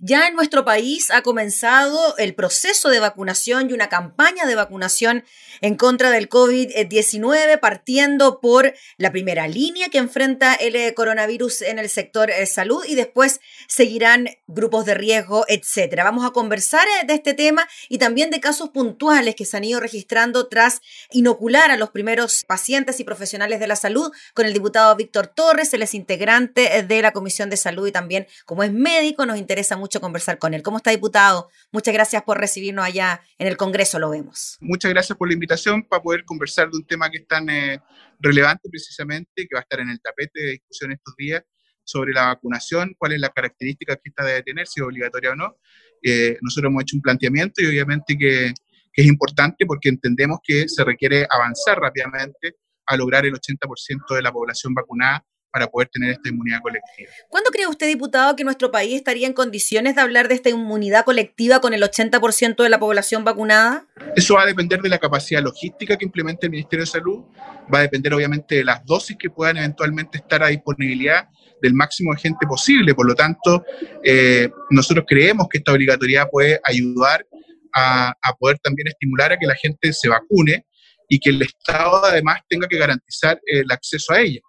Ya en nuestro país ha comenzado el proceso de vacunación y una campaña de vacunación en contra del COVID-19, partiendo por la primera línea que enfrenta el eh, coronavirus en el sector eh, salud y después seguirán grupos de riesgo, etcétera. Vamos a conversar eh, de este tema y también de casos puntuales que se han ido registrando tras inocular a los primeros pacientes y profesionales de la salud con el diputado Víctor Torres, él es integrante de la Comisión de Salud y también como es médico nos interesa mucho conversar con él. ¿Cómo está, diputado? Muchas gracias por recibirnos allá en el Congreso, lo vemos. Muchas gracias por la invitación para poder conversar de un tema que es tan eh, relevante precisamente, que va a estar en el tapete de discusión estos días sobre la vacunación, cuáles es la característica que esta debe tener, si es obligatoria o no. Eh, nosotros hemos hecho un planteamiento y obviamente que, que es importante porque entendemos que se requiere avanzar rápidamente a lograr el 80% de la población vacunada para poder tener esta inmunidad colectiva. ¿Cuándo cree usted, diputado, que nuestro país estaría en condiciones de hablar de esta inmunidad colectiva con el 80% de la población vacunada? Eso va a depender de la capacidad logística que implemente el Ministerio de Salud, va a depender obviamente de las dosis que puedan eventualmente estar a disponibilidad del máximo de gente posible. Por lo tanto, eh, nosotros creemos que esta obligatoriedad puede ayudar a, poder también estimular a que la gente se vacune y que el Estado además tenga que garantizar el acceso a ella.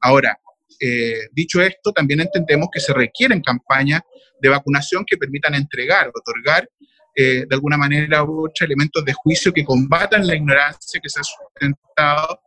Ahora, eh, dicho esto, también entendemos que se requieren campañas de vacunación que permitan entregar, otorgar eh, de alguna manera u otra elementos de juicio que combatan la ignorancia que se ha sustentado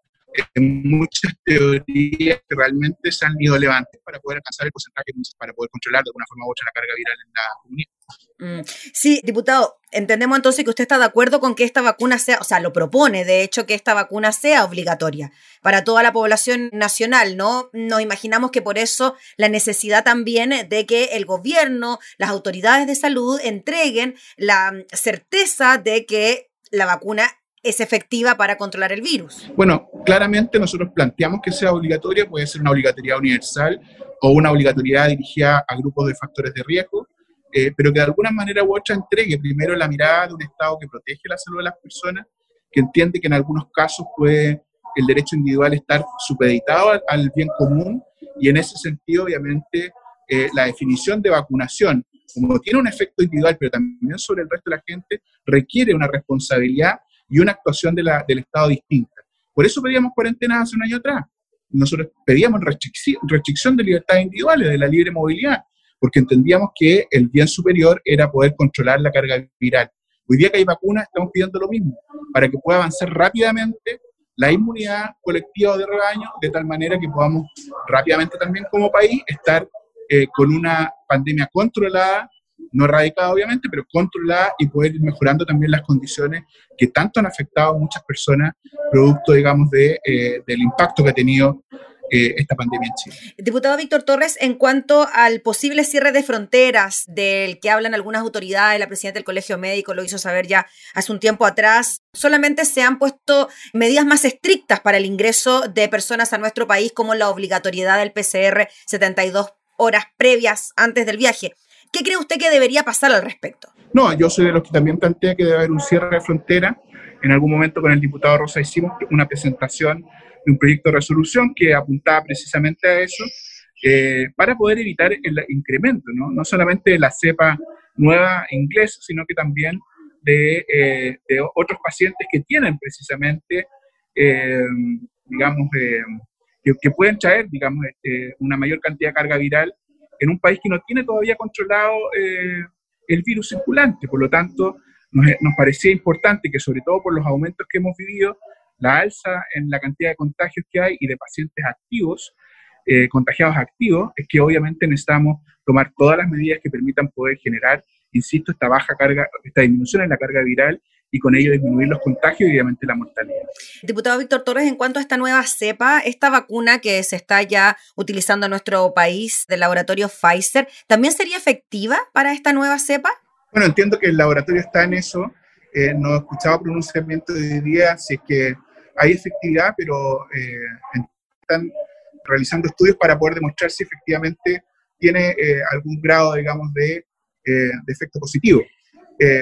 en muchas teorías que realmente se han ido levantes para poder alcanzar el porcentaje, para poder controlar de alguna forma u otra la carga viral en la comunidad. Mm, sí, diputado, entendemos entonces que usted está de acuerdo con que esta vacuna sea, o sea, lo propone, de hecho, que esta vacuna sea obligatoria para toda la población nacional, ¿no? Nos imaginamos que por eso la necesidad también de que el gobierno, las autoridades de salud entreguen la certeza de que la vacuna es efectiva para controlar el virus. Bueno, claramente nosotros planteamos que sea obligatoria, puede ser una obligatoriedad universal o una obligatoriedad dirigida a grupos de factores de riesgo, eh, pero que de alguna manera u otra entregue primero la mirada de un Estado que protege la salud de las personas, que entiende que en algunos casos puede el derecho individual estar supeditado al, bien común y en ese sentido, obviamente, eh, la definición de vacunación, como tiene un efecto individual, pero también sobre el resto de la gente, requiere una responsabilidad y una actuación del Estado distinta. Por eso pedíamos cuarentena hace un año atrás. Nosotros pedíamos restricción, de libertades individuales, de la libre movilidad, porque entendíamos que el bien superior era poder controlar la carga viral. Hoy día que hay vacunas, estamos pidiendo lo mismo, para que pueda avanzar rápidamente la inmunidad colectiva o de rebaño, de tal manera que podamos rápidamente también como país estar eh, con una pandemia controlada no erradicada obviamente, pero controlada y poder ir mejorando también las condiciones que tanto han afectado a muchas personas, producto, digamos, de, eh, del impacto que ha tenido eh, esta pandemia en Chile. Diputado Víctor Torres, en cuanto al posible cierre de fronteras del que hablan algunas autoridades, la presidenta del Colegio Médico lo hizo saber ya hace un tiempo atrás, solamente se han puesto medidas más estrictas para el ingreso de personas a nuestro país, como la obligatoriedad del PCR 72 horas previas antes del viaje. ¿Qué cree usted que debería pasar al respecto? No, yo soy de los que también plantea que debe haber un cierre de frontera. En algún momento con el diputado Rosa hicimos una presentación de un proyecto de resolución que apuntaba precisamente a eso, eh, para poder evitar el incremento, ¿no? no solamente de la cepa nueva inglesa, sino que también de, eh, otros pacientes que tienen precisamente, eh, digamos, que, que, pueden traer, digamos, una mayor cantidad de carga viral en un país que no tiene todavía controlado eh, el virus circulante. Por lo tanto, nos, parecía importante que, sobre todo por los aumentos que hemos vivido, la alza en la cantidad de contagios que hay y de pacientes activos, eh, contagiados activos, es que obviamente necesitamos tomar todas las medidas que permitan poder generar, insisto, esta baja carga, esta disminución en la carga viral y con ello disminuir los contagios y obviamente la mortalidad. Diputado Víctor Torres, en cuanto a esta nueva cepa, esta vacuna que se está ya utilizando en nuestro país del laboratorio Pfizer, ¿también sería efectiva para esta nueva cepa? Bueno, entiendo que el laboratorio está en eso. Eh, no he escuchado pronunciamiento de día si es que hay efectividad, pero eh, están realizando estudios para poder demostrar si efectivamente tiene eh, algún grado, digamos, de, efecto positivo.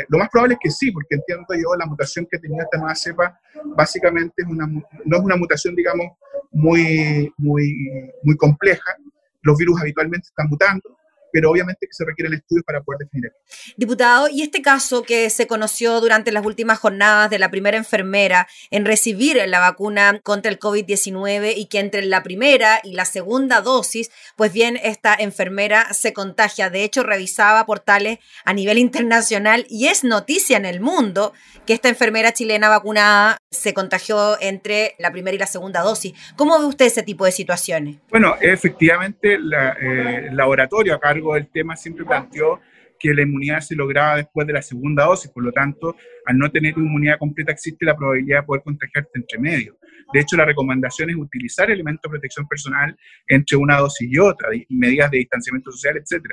Lo más probable es que sí, porque entiendo yo la mutación que tenía esta nueva cepa básicamente es una, no es una mutación, digamos, muy, muy, muy compleja. Los virus habitualmente están mutando pero obviamente que se requieren estudios para poder definir. Diputado, y este caso que se conoció durante las últimas jornadas de la primera enfermera en recibir la vacuna contra el COVID-19 y que entre la primera y la segunda dosis, pues bien, esta enfermera se contagia. De hecho, revisaba portales a nivel internacional y es noticia en el mundo que esta enfermera chilena vacunada se contagió entre la primera y la segunda dosis. ¿Cómo ve usted ese tipo de situaciones? Bueno, efectivamente, eh, el laboratorio a cargo del tema siempre planteó que la inmunidad se lograba después de la segunda dosis, por lo tanto, al no tener inmunidad completa existe la probabilidad de poder contagiarte entre medio. De hecho, la recomendación es utilizar elementos de protección personal entre una dosis y otra, medidas de distanciamiento social, etc.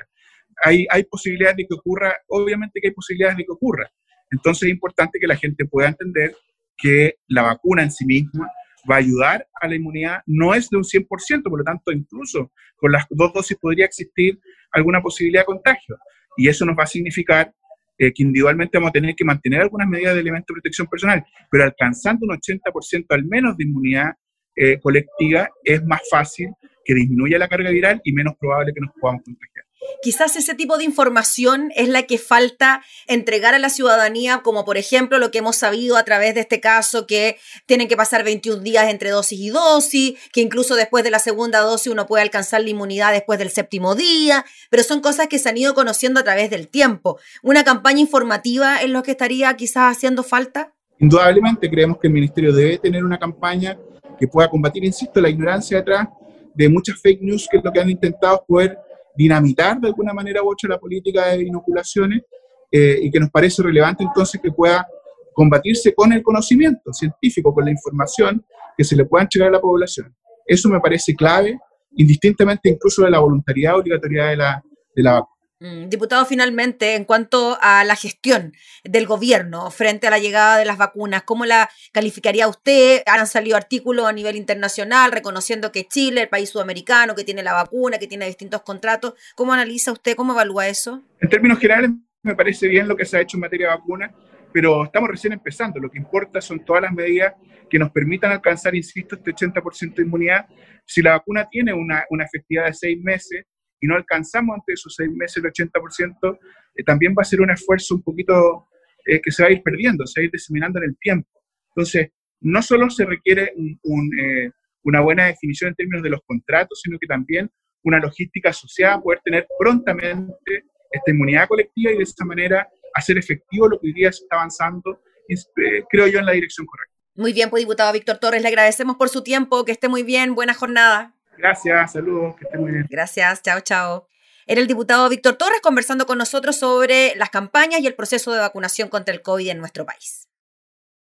Hay, hay posibilidades de que ocurra, obviamente que hay posibilidades de que ocurra. Entonces es importante que la gente pueda entender que la vacuna en sí misma va a ayudar a la inmunidad, no es de un 100%, por lo tanto, incluso con las dos dosis podría existir alguna posibilidad de contagio. Y eso nos va a significar eh, que individualmente vamos a tener que mantener algunas medidas de elementos de protección personal, pero alcanzando un 80% al menos de inmunidad eh, colectiva, es más fácil que disminuya la carga viral y menos probable que nos podamos contagiar. Quizás ese tipo de información es la que falta entregar a la ciudadanía, como por ejemplo lo que hemos sabido a través de este caso, que tienen que pasar 21 días entre dosis y dosis, que incluso después de la segunda dosis uno puede alcanzar la inmunidad después del séptimo día, pero son cosas que se han ido conociendo a través del tiempo. ¿Una campaña informativa es lo que estaría quizás haciendo falta? Indudablemente creemos que el Ministerio debe tener una campaña que pueda combatir, insisto, la ignorancia detrás de muchas fake news que es lo que han intentado poder dinamitar de alguna manera u otra la política de inoculaciones eh, y que nos parece relevante entonces que pueda combatirse con el conocimiento científico, con la información que se le pueda entregar a la población. Eso me parece clave, indistintamente incluso de la voluntariedad obligatoriedad de la, de la vacuna. Mm, diputado, finalmente, en cuanto a la gestión del gobierno frente a la llegada de las vacunas, ¿cómo la calificaría usted? Han salido artículos a nivel internacional reconociendo que Chile, el país sudamericano, que tiene la vacuna, que tiene distintos contratos. ¿Cómo analiza usted? ¿Cómo evalúa eso? En términos generales, me parece bien lo que se ha hecho en materia de vacuna, pero estamos recién empezando. Lo que importa son todas las medidas que nos permitan alcanzar, insisto, este 80% de inmunidad. Si la vacuna tiene una, una efectividad de seis meses, y no alcanzamos ante esos seis meses el 80%, eh, también va a ser un esfuerzo un poquito eh, que se va a ir perdiendo, se va a ir diseminando en el tiempo. Entonces, no solo se requiere eh, una buena definición en términos de los contratos, sino que también una logística asociada, poder tener prontamente esta inmunidad colectiva y de esta manera hacer efectivo lo que hoy día se está avanzando, creo yo, en la dirección correcta. Muy bien, pues diputado Víctor Torres, le agradecemos por su tiempo, que esté muy bien, buena jornada. Gracias, saludos, que esté muy bien. Gracias, chao, chao. Era el diputado Víctor Torres conversando con nosotros sobre las campañas y el proceso de vacunación contra el COVID en nuestro país.